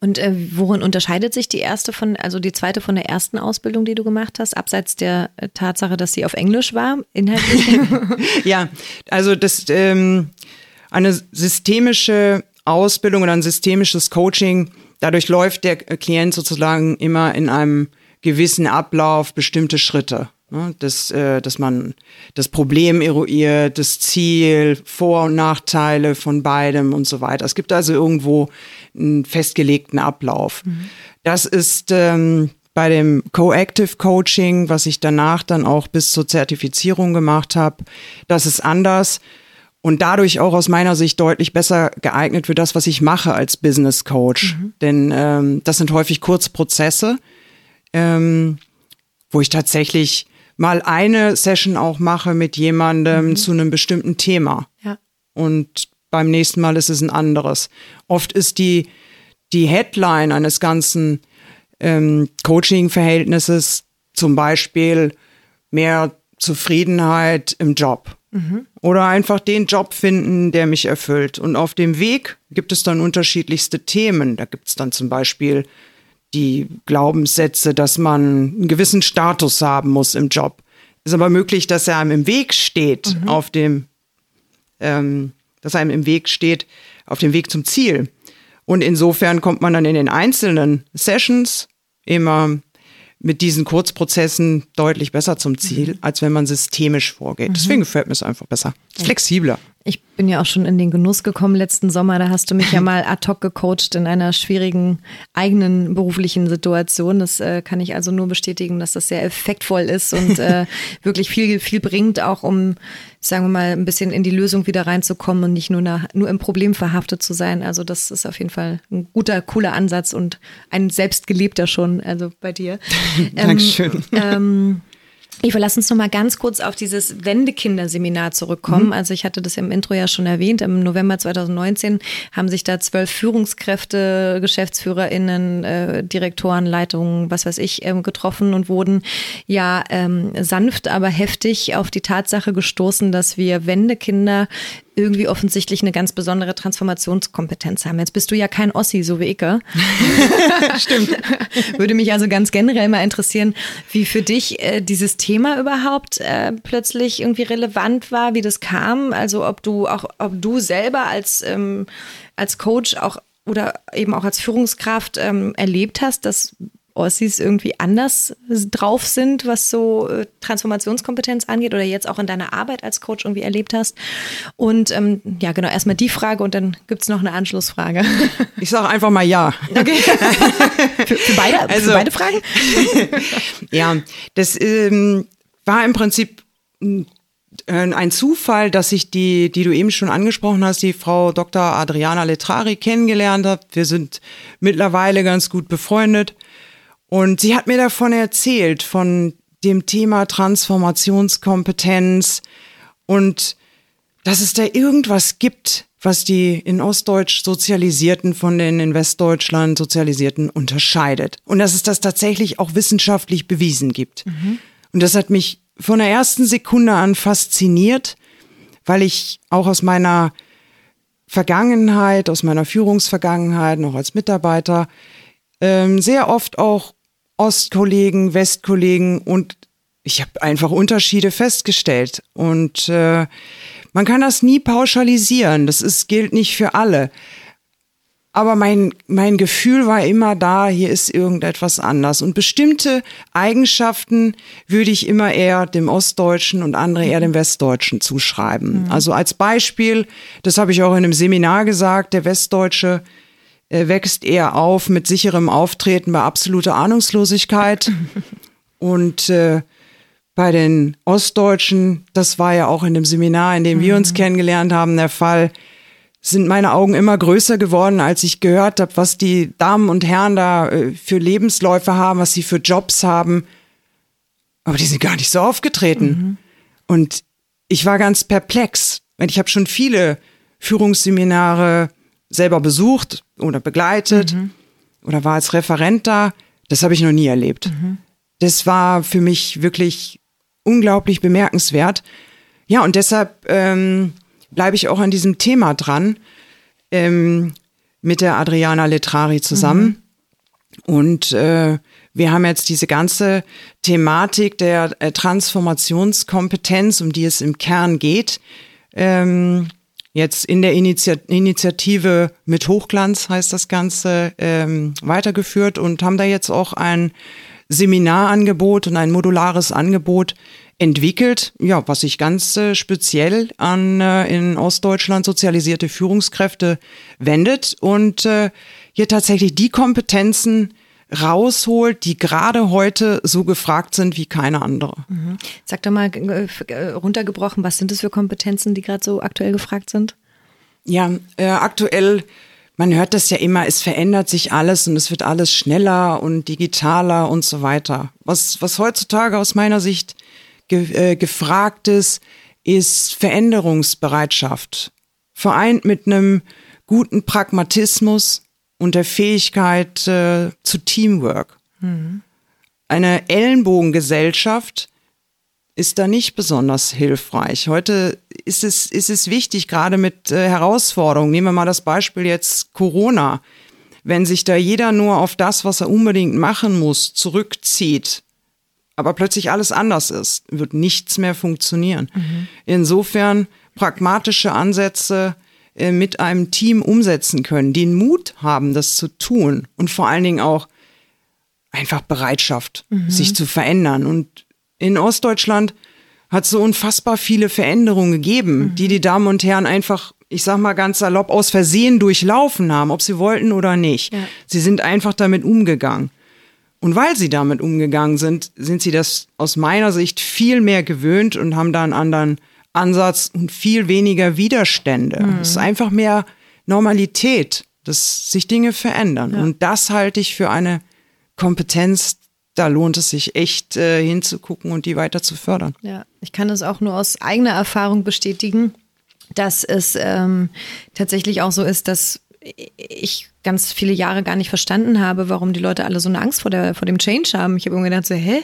Und äh, worin unterscheidet sich die erste von, also die zweite von der ersten Ausbildung, die du gemacht hast, abseits der äh, Tatsache, dass sie auf Englisch war, inhaltlich? ja, also das ähm, eine systemische Ausbildung oder ein systemisches Coaching, dadurch läuft der Klient sozusagen immer in einem gewissen Ablauf bestimmte Schritte. Ne? Dass, äh, dass man das Problem eruiert, das Ziel, Vor- und Nachteile von beidem und so weiter. Es gibt also irgendwo einen festgelegten Ablauf. Mhm. Das ist ähm, bei dem Coactive Coaching, was ich danach dann auch bis zur Zertifizierung gemacht habe, das ist anders und dadurch auch aus meiner Sicht deutlich besser geeignet für das, was ich mache als Business Coach. Mhm. Denn ähm, das sind häufig Kurzprozesse, ähm, wo ich tatsächlich mal eine Session auch mache mit jemandem mhm. zu einem bestimmten Thema. Ja. Und beim nächsten Mal ist es ein anderes. Oft ist die, die Headline eines ganzen ähm, Coaching-Verhältnisses zum Beispiel mehr Zufriedenheit im Job. Mhm. Oder einfach den Job finden, der mich erfüllt. Und auf dem Weg gibt es dann unterschiedlichste Themen. Da gibt es dann zum Beispiel die Glaubenssätze, dass man einen gewissen Status haben muss im Job. Ist aber möglich, dass er einem im Weg steht, mhm. auf dem, ähm, dass einem im Weg steht, auf dem Weg zum Ziel. Und insofern kommt man dann in den einzelnen Sessions immer mit diesen Kurzprozessen deutlich besser zum Ziel, mhm. als wenn man systemisch vorgeht. Mhm. Deswegen gefällt mir es einfach besser. Flexibler. Ich bin ja auch schon in den Genuss gekommen letzten Sommer. Da hast du mich ja mal ad hoc gecoacht in einer schwierigen eigenen beruflichen Situation. Das äh, kann ich also nur bestätigen, dass das sehr effektvoll ist und äh, wirklich viel, viel bringt, auch um, sagen wir mal, ein bisschen in die Lösung wieder reinzukommen und nicht nur, nach, nur im Problem verhaftet zu sein. Also das ist auf jeden Fall ein guter, cooler Ansatz und ein selbstgelebter schon, also bei dir. Dankeschön. Ähm, ähm, Eva, lass uns noch mal ganz kurz auf dieses Wendekinderseminar zurückkommen. Mhm. Also ich hatte das im Intro ja schon erwähnt. Im November 2019 haben sich da zwölf Führungskräfte, GeschäftsführerInnen, äh, Direktoren, Leitungen, was weiß ich, ähm, getroffen und wurden ja ähm, sanft, aber heftig auf die Tatsache gestoßen, dass wir Wendekinder irgendwie offensichtlich eine ganz besondere Transformationskompetenz haben. Jetzt bist du ja kein Ossi, so wie ich. Stimmt. Würde mich also ganz generell mal interessieren, wie für dich äh, dieses Thema überhaupt äh, plötzlich irgendwie relevant war, wie das kam. Also ob du auch, ob du selber als, ähm, als Coach auch oder eben auch als Führungskraft ähm, erlebt hast, dass Ossis irgendwie anders drauf sind, was so äh, Transformationskompetenz angeht oder jetzt auch in deiner Arbeit als Coach irgendwie erlebt hast. Und ähm, ja, genau, erstmal die Frage und dann gibt es noch eine Anschlussfrage. Ich sage einfach mal ja. Okay. für, für, beide, also, für beide Fragen? ja, das ähm, war im Prinzip ein Zufall, dass ich die, die du eben schon angesprochen hast, die Frau Dr. Adriana Letrari kennengelernt habe. Wir sind mittlerweile ganz gut befreundet. Und sie hat mir davon erzählt, von dem Thema Transformationskompetenz und dass es da irgendwas gibt, was die in Ostdeutsch Sozialisierten von den in Westdeutschland Sozialisierten unterscheidet. Und dass es das tatsächlich auch wissenschaftlich bewiesen gibt. Mhm. Und das hat mich von der ersten Sekunde an fasziniert, weil ich auch aus meiner Vergangenheit, aus meiner Führungsvergangenheit, noch als Mitarbeiter, ähm, sehr oft auch Ostkollegen, Westkollegen und ich habe einfach Unterschiede festgestellt. Und äh, man kann das nie pauschalisieren. Das ist, gilt nicht für alle. Aber mein, mein Gefühl war immer da, hier ist irgendetwas anders. Und bestimmte Eigenschaften würde ich immer eher dem Ostdeutschen und andere eher dem Westdeutschen zuschreiben. Mhm. Also als Beispiel, das habe ich auch in einem Seminar gesagt, der Westdeutsche wächst eher auf mit sicherem Auftreten bei absoluter Ahnungslosigkeit. Und äh, bei den Ostdeutschen, das war ja auch in dem Seminar, in dem wir uns mhm. kennengelernt haben, der Fall, sind meine Augen immer größer geworden, als ich gehört habe, was die Damen und Herren da äh, für Lebensläufe haben, was sie für Jobs haben. Aber die sind gar nicht so aufgetreten. Mhm. Und ich war ganz perplex. Ich habe schon viele Führungsseminare selber besucht oder begleitet mhm. oder war als Referent da. Das habe ich noch nie erlebt. Mhm. Das war für mich wirklich unglaublich bemerkenswert. Ja, und deshalb ähm, bleibe ich auch an diesem Thema dran ähm, mit der Adriana Letrari zusammen. Mhm. Und äh, wir haben jetzt diese ganze Thematik der äh, Transformationskompetenz, um die es im Kern geht, ähm, jetzt in der Initiative mit Hochglanz heißt das Ganze ähm, weitergeführt und haben da jetzt auch ein Seminarangebot und ein modulares Angebot entwickelt, ja, was sich ganz äh, speziell an äh, in Ostdeutschland sozialisierte Führungskräfte wendet und äh, hier tatsächlich die Kompetenzen rausholt, die gerade heute so gefragt sind wie keine andere. Mhm. Sag doch mal äh, äh, runtergebrochen, was sind das für Kompetenzen, die gerade so aktuell gefragt sind? Ja, äh, aktuell, man hört das ja immer, es verändert sich alles und es wird alles schneller und digitaler und so weiter. Was, was heutzutage aus meiner Sicht ge, äh, gefragt ist, ist Veränderungsbereitschaft. Vereint mit einem guten Pragmatismus, und der Fähigkeit äh, zu Teamwork. Mhm. Eine Ellenbogengesellschaft ist da nicht besonders hilfreich. Heute ist es, ist es wichtig, gerade mit äh, Herausforderungen. Nehmen wir mal das Beispiel jetzt Corona. Wenn sich da jeder nur auf das, was er unbedingt machen muss, zurückzieht, aber plötzlich alles anders ist, wird nichts mehr funktionieren. Mhm. Insofern pragmatische Ansätze, äh, mit einem Team umsetzen können, den Mut haben, das zu tun und vor allen Dingen auch einfach Bereitschaft, mhm. sich zu verändern. Und in Ostdeutschland hat so unfassbar viele Veränderungen gegeben, mhm. die die Damen und Herren einfach, ich sag mal ganz salopp, aus Versehen durchlaufen haben, ob sie wollten oder nicht. Ja. Sie sind einfach damit umgegangen. Und weil sie damit umgegangen sind, sind sie das aus meiner Sicht viel mehr gewöhnt und haben da einen anderen Ansatz und viel weniger Widerstände. Mhm. Es ist einfach mehr Normalität, dass sich Dinge verändern. Ja. Und das halte ich für eine Kompetenz, da lohnt es sich echt äh, hinzugucken und die weiter zu fördern. Ja, ich kann das auch nur aus eigener Erfahrung bestätigen, dass es ähm, tatsächlich auch so ist, dass ich ganz viele Jahre gar nicht verstanden habe, warum die Leute alle so eine Angst vor, der, vor dem Change haben. Ich habe irgendwie gedacht, so, hä,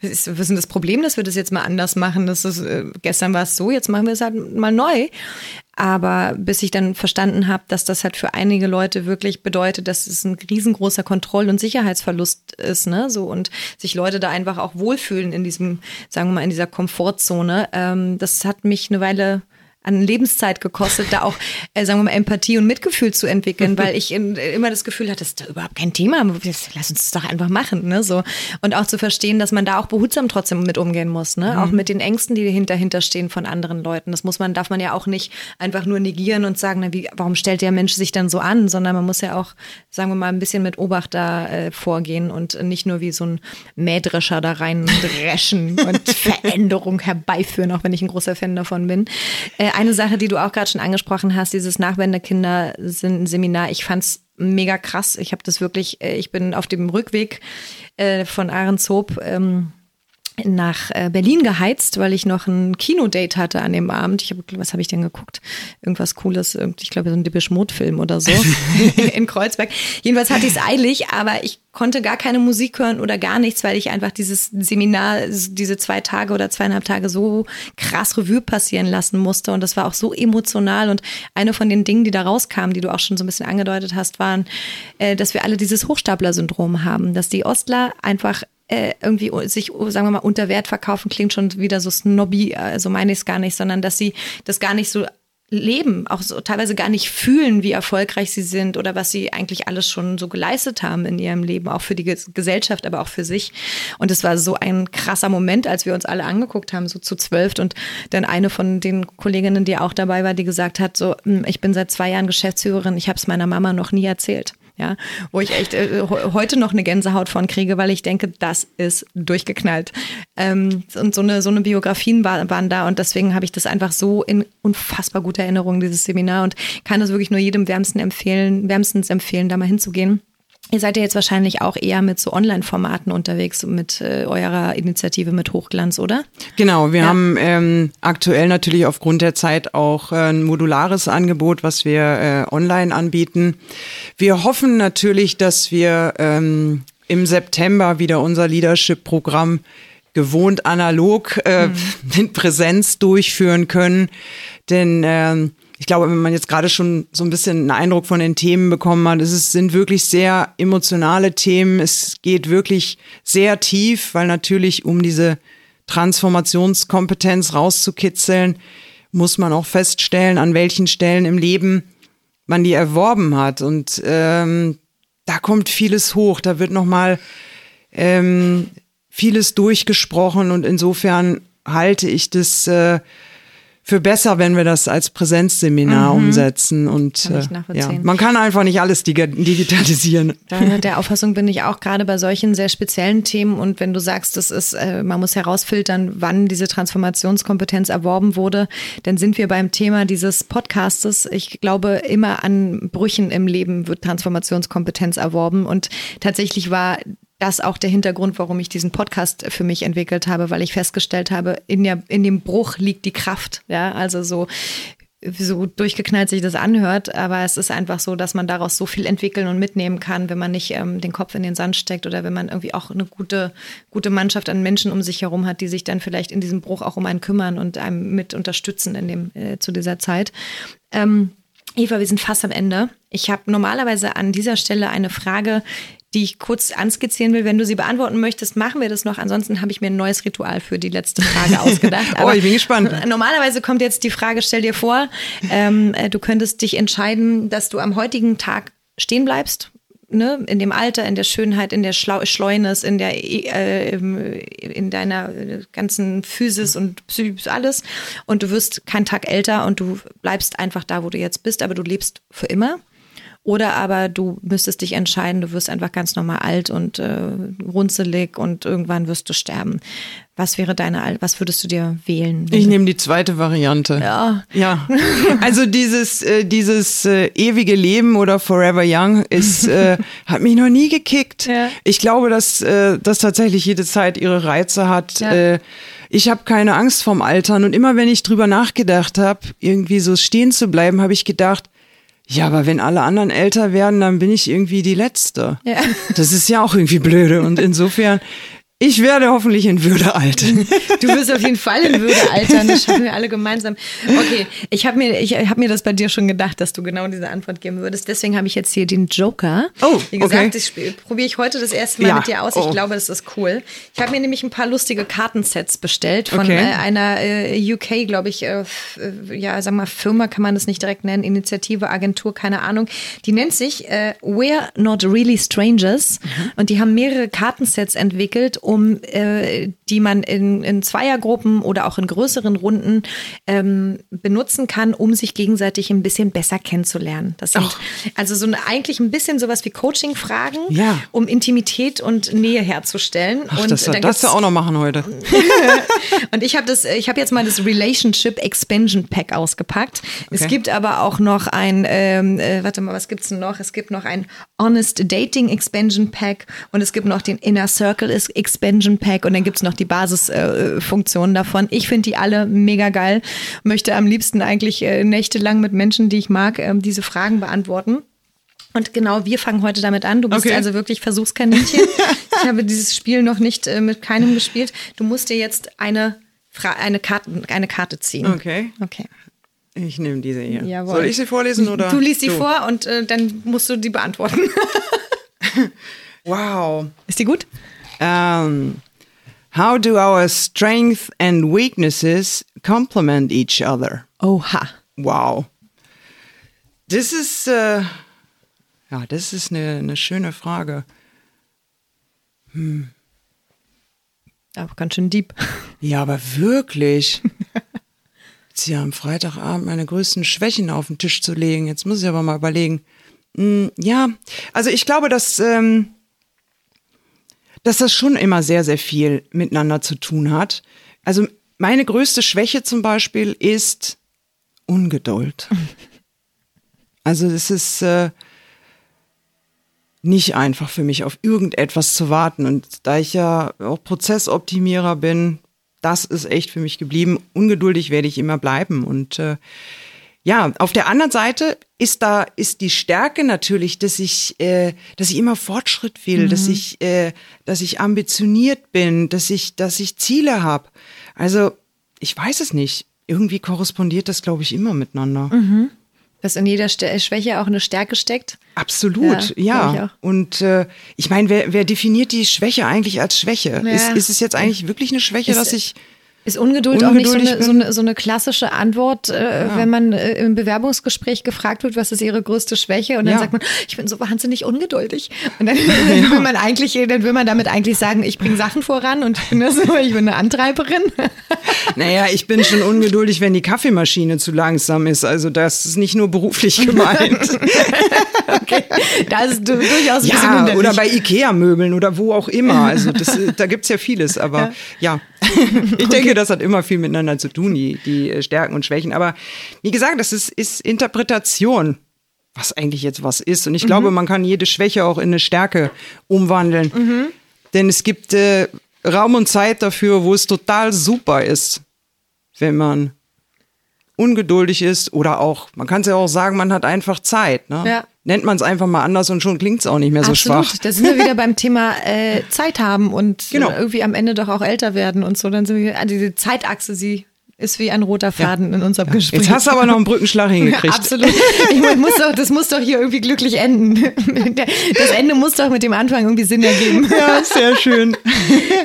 was ist, was ist denn das Problem, dass wir das jetzt mal anders machen? Das ist, äh, gestern war es so, jetzt machen wir es halt mal neu. Aber bis ich dann verstanden habe, dass das halt für einige Leute wirklich bedeutet, dass es ein riesengroßer Kontroll- und Sicherheitsverlust ist, ne? So und sich Leute da einfach auch wohlfühlen in diesem, sagen wir mal, in dieser Komfortzone. Ähm, das hat mich eine Weile an Lebenszeit gekostet, da auch, äh, sagen wir mal, Empathie und Mitgefühl zu entwickeln, weil ich in, immer das Gefühl hatte, das ist überhaupt kein Thema, lass uns das doch einfach machen, ne, so. Und auch zu verstehen, dass man da auch behutsam trotzdem mit umgehen muss, ne, mhm. auch mit den Ängsten, die dahinter stehen von anderen Leuten. Das muss man, darf man ja auch nicht einfach nur negieren und sagen, na, wie, warum stellt der Mensch sich dann so an, sondern man muss ja auch, sagen wir mal, ein bisschen mit Obacht da äh, vorgehen und nicht nur wie so ein Mähdrescher da rein dreschen und Veränderung herbeiführen, auch wenn ich ein großer Fan davon bin. Äh, eine Sache, die du auch gerade schon angesprochen hast, dieses Nachwendekinder-Seminar, ich fand's mega krass. Ich habe das wirklich, äh, ich bin auf dem Rückweg äh, von Ahrenshoop ähm, nach äh, Berlin geheizt, weil ich noch ein Kinodate hatte an dem Abend. Ich habe, was habe ich denn geguckt? Irgendwas Cooles, ich glaube so ein Dippisch Mode-Film oder so in Kreuzberg. Jedenfalls hatte ich es eilig, aber ich konnte gar keine Musik hören oder gar nichts, weil ich einfach dieses Seminar, diese zwei Tage oder zweieinhalb Tage so krass Revue passieren lassen musste. Und das war auch so emotional. Und eine von den Dingen, die da rauskamen, die du auch schon so ein bisschen angedeutet hast, waren, äh, dass wir alle dieses Hochstapler-Syndrom haben, dass die Ostler einfach äh, irgendwie sich, sagen wir mal, unter Wert verkaufen, klingt schon wieder so snobby, also meine ich es gar nicht, sondern dass sie das gar nicht so leben, auch so teilweise gar nicht fühlen, wie erfolgreich sie sind oder was sie eigentlich alles schon so geleistet haben in ihrem Leben, auch für die Gesellschaft, aber auch für sich. Und es war so ein krasser Moment, als wir uns alle angeguckt haben, so zu zwölf. Und dann eine von den Kolleginnen, die auch dabei war, die gesagt hat, so, hm, ich bin seit zwei Jahren Geschäftsführerin, ich habe es meiner Mama noch nie erzählt ja, wo ich echt äh, heute noch eine Gänsehaut von kriege, weil ich denke, das ist durchgeknallt. Ähm, und so eine, so eine Biografien war, waren da und deswegen habe ich das einfach so in unfassbar guter Erinnerung, dieses Seminar und kann es wirklich nur jedem wärmsten empfehlen, wärmstens empfehlen, da mal hinzugehen. Ihr seid ja jetzt wahrscheinlich auch eher mit so Online-Formaten unterwegs, mit äh, eurer Initiative mit Hochglanz, oder? Genau, wir ja. haben ähm, aktuell natürlich aufgrund der Zeit auch äh, ein modulares Angebot, was wir äh, online anbieten. Wir hoffen natürlich, dass wir ähm, im September wieder unser Leadership-Programm gewohnt analog äh, mhm. in Präsenz durchführen können. Denn ähm, ich glaube, wenn man jetzt gerade schon so ein bisschen einen Eindruck von den Themen bekommen hat, es sind wirklich sehr emotionale Themen. Es geht wirklich sehr tief, weil natürlich um diese Transformationskompetenz rauszukitzeln, muss man auch feststellen, an welchen Stellen im Leben man die erworben hat. Und ähm, da kommt vieles hoch. Da wird nochmal ähm, vieles durchgesprochen und insofern halte ich das äh, für besser, wenn wir das als Präsenzseminar mhm. umsetzen. Und äh, ja, man kann einfach nicht alles digitalisieren. Da, der Auffassung bin ich auch gerade bei solchen sehr speziellen Themen. Und wenn du sagst, das ist, äh, man muss herausfiltern, wann diese Transformationskompetenz erworben wurde, dann sind wir beim Thema dieses Podcastes. Ich glaube, immer an Brüchen im Leben wird Transformationskompetenz erworben. Und tatsächlich war das auch der Hintergrund, warum ich diesen Podcast für mich entwickelt habe, weil ich festgestellt habe, in, der, in dem Bruch liegt die Kraft. Ja, also so, so durchgeknallt sich das anhört, aber es ist einfach so, dass man daraus so viel entwickeln und mitnehmen kann, wenn man nicht ähm, den Kopf in den Sand steckt oder wenn man irgendwie auch eine gute, gute Mannschaft an Menschen um sich herum hat, die sich dann vielleicht in diesem Bruch auch um einen kümmern und einem mit unterstützen in dem, äh, zu dieser Zeit. Ähm, Eva, wir sind fast am Ende. Ich habe normalerweise an dieser Stelle eine Frage, die ich kurz anskizzieren will. Wenn du sie beantworten möchtest, machen wir das noch. Ansonsten habe ich mir ein neues Ritual für die letzte Frage ausgedacht. Oh, ich bin gespannt. Normalerweise kommt jetzt die Frage, stell dir vor, ähm, äh, du könntest dich entscheiden, dass du am heutigen Tag stehen bleibst. Ne, in dem Alter, in der Schönheit, in der Schlau Schleuness, in der äh, in deiner ganzen Physis und Psychis alles und du wirst keinen Tag älter und du bleibst einfach da, wo du jetzt bist, aber du lebst für immer oder aber du müsstest dich entscheiden, du wirst einfach ganz normal alt und äh, runzelig und irgendwann wirst du sterben. Was wäre deine, was würdest du dir wählen? Ich nehme die zweite Variante. Ja. Ja. Also dieses, äh, dieses äh, ewige Leben oder Forever Young ist, äh, hat mich noch nie gekickt. Ja. Ich glaube, dass, äh, dass tatsächlich jede Zeit ihre Reize hat. Ja. Äh, ich habe keine Angst vorm Altern und immer wenn ich drüber nachgedacht habe, irgendwie so stehen zu bleiben, habe ich gedacht, ja, aber wenn alle anderen älter werden, dann bin ich irgendwie die Letzte. Ja. Das ist ja auch irgendwie blöde. Und insofern ich werde hoffentlich in Würde alt. Du wirst auf jeden Fall in Würde altern. Das schaffen wir alle gemeinsam. Okay, ich habe mir, ich hab mir das bei dir schon gedacht, dass du genau diese Antwort geben würdest. Deswegen habe ich jetzt hier den Joker. Oh, Wie gesagt, okay. das probiere ich heute das erste Mal ja. mit dir aus. Ich oh. glaube, das ist cool. Ich habe mir nämlich ein paar lustige Kartensets bestellt von okay. äh, einer äh, UK, glaube ich, äh, äh, ja, sag mal, Firma kann man das nicht direkt nennen, Initiative, Agentur, keine Ahnung. Die nennt sich äh, We're Not Really Strangers mhm. und die haben mehrere Kartensets entwickelt, um äh, die man in, in Zweiergruppen oder auch in größeren Runden ähm, benutzen kann, um sich gegenseitig ein bisschen besser kennenzulernen. Das sind Ach. also so eine, eigentlich ein bisschen sowas wie Coaching-Fragen, ja. um Intimität und Nähe herzustellen. Ach, und das darfst du auch noch machen heute. und ich habe das, ich habe jetzt mal das Relationship Expansion Pack ausgepackt. Okay. Es gibt aber auch noch ein, ähm, äh, warte mal, was gibt's denn noch? Es gibt noch ein Honest Dating Expansion Pack und es gibt noch den Inner Circle Expansion Pack und dann gibt's noch die Basisfunktionen äh, davon. Ich finde die alle mega geil. Möchte am liebsten eigentlich äh, nächtelang mit Menschen, die ich mag, äh, diese Fragen beantworten. Und genau, wir fangen heute damit an. Du bist okay. also wirklich Versuchskaninchen. ich habe dieses Spiel noch nicht äh, mit keinem gespielt. Du musst dir jetzt eine, Fra eine, Karte, eine Karte ziehen. Okay. Okay. Ich nehme diese hier. Jawohl. Soll ich sie vorlesen oder? Du liest sie du? vor und äh, dann musst du die beantworten. wow. Ist die gut? Um, how do our strengths and weaknesses complement each other? Oha. Wow. Das ist, äh, ja, das ist eine, eine schöne Frage. Hm. Aber ganz schön deep. Ja, aber wirklich. sie am Freitagabend meine größten Schwächen auf den Tisch zu legen. Jetzt muss ich aber mal überlegen. Hm, ja, also ich glaube, dass, ähm, dass das schon immer sehr, sehr viel miteinander zu tun hat. Also meine größte Schwäche zum Beispiel ist Ungeduld. Also es ist äh, nicht einfach für mich, auf irgendetwas zu warten. Und da ich ja auch Prozessoptimierer bin, das ist echt für mich geblieben. Ungeduldig werde ich immer bleiben. Und äh, ja, auf der anderen Seite ist da ist die Stärke natürlich, dass ich, äh, dass ich immer Fortschritt will, mhm. dass ich, äh, dass ich ambitioniert bin, dass ich, dass ich Ziele habe. Also ich weiß es nicht. Irgendwie korrespondiert das, glaube ich, immer miteinander. Mhm. Dass in jeder Schwäche auch eine Stärke steckt. Absolut, ja. ja. Und äh, ich meine, wer, wer definiert die Schwäche eigentlich als Schwäche? Ja. Ist, ist es jetzt eigentlich wirklich eine Schwäche, ist, dass ich Ist Ungeduld, auch nicht so eine, so eine, so eine klassische Antwort, äh, ja. wenn man äh, im Bewerbungsgespräch gefragt wird, was ist ihre größte Schwäche? Und dann ja. sagt man, ich bin so wahnsinnig ungeduldig. Und dann, dann, will man eigentlich, dann will man damit eigentlich sagen, ich bringe Sachen voran und ich bin, das, ich bin eine Antreiberin. Naja, ich bin schon ungeduldig, wenn die Kaffeemaschine zu langsam ist. Also das ist nicht nur beruflich gemeint. okay. Das ist durchaus ein ja, Oder bei Ikea-Möbeln oder wo auch immer. Also das, da gibt's ja vieles. Aber ja, ja. ich denke, okay. Das hat immer viel miteinander zu tun, die, die Stärken und Schwächen. Aber wie gesagt, das ist, ist Interpretation, was eigentlich jetzt was ist. Und ich mhm. glaube, man kann jede Schwäche auch in eine Stärke umwandeln. Mhm. Denn es gibt äh, Raum und Zeit dafür, wo es total super ist, wenn man ungeduldig ist oder auch, man kann es ja auch sagen, man hat einfach Zeit. Ne? Ja. Nennt man es einfach mal anders und schon klingt es auch nicht mehr so Absolut. schwach. Da sind wir wieder beim Thema äh, Zeit haben und genau. irgendwie am Ende doch auch älter werden und so. Dann sind wir, also diese Zeitachse, sie ist wie ein roter Faden ja. in unserem ja. Gespräch. Jetzt hast du aber noch einen Brückenschlag hingekriegt. Absolut. Ich muss doch, das muss doch hier irgendwie glücklich enden. Das Ende muss doch mit dem Anfang irgendwie Sinn ergeben. Ja, sehr schön.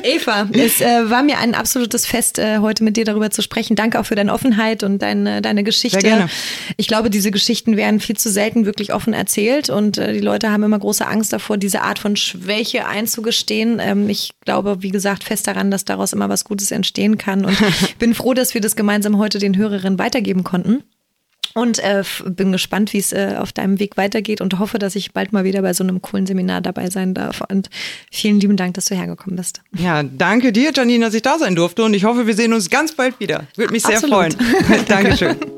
Eva, es äh, war mir ein absolutes Fest, äh, heute mit dir darüber zu sprechen. Danke auch für deine Offenheit und deine, deine Geschichte. Sehr gerne. Ich glaube, diese Geschichten werden viel zu selten wirklich offen erzählt und äh, die Leute haben immer große Angst davor, diese Art von Schwäche einzugestehen. Ähm, ich glaube, wie gesagt, fest daran, dass daraus immer was Gutes entstehen kann und bin froh, dass wir das das gemeinsam heute den Hörerinnen weitergeben konnten. Und äh, bin gespannt, wie es äh, auf deinem Weg weitergeht und hoffe, dass ich bald mal wieder bei so einem coolen Seminar dabei sein darf. Und vielen lieben Dank, dass du hergekommen bist. Ja, danke dir, Janine, dass ich da sein durfte. Und ich hoffe, wir sehen uns ganz bald wieder. Würde mich sehr Absolut. freuen. Dankeschön.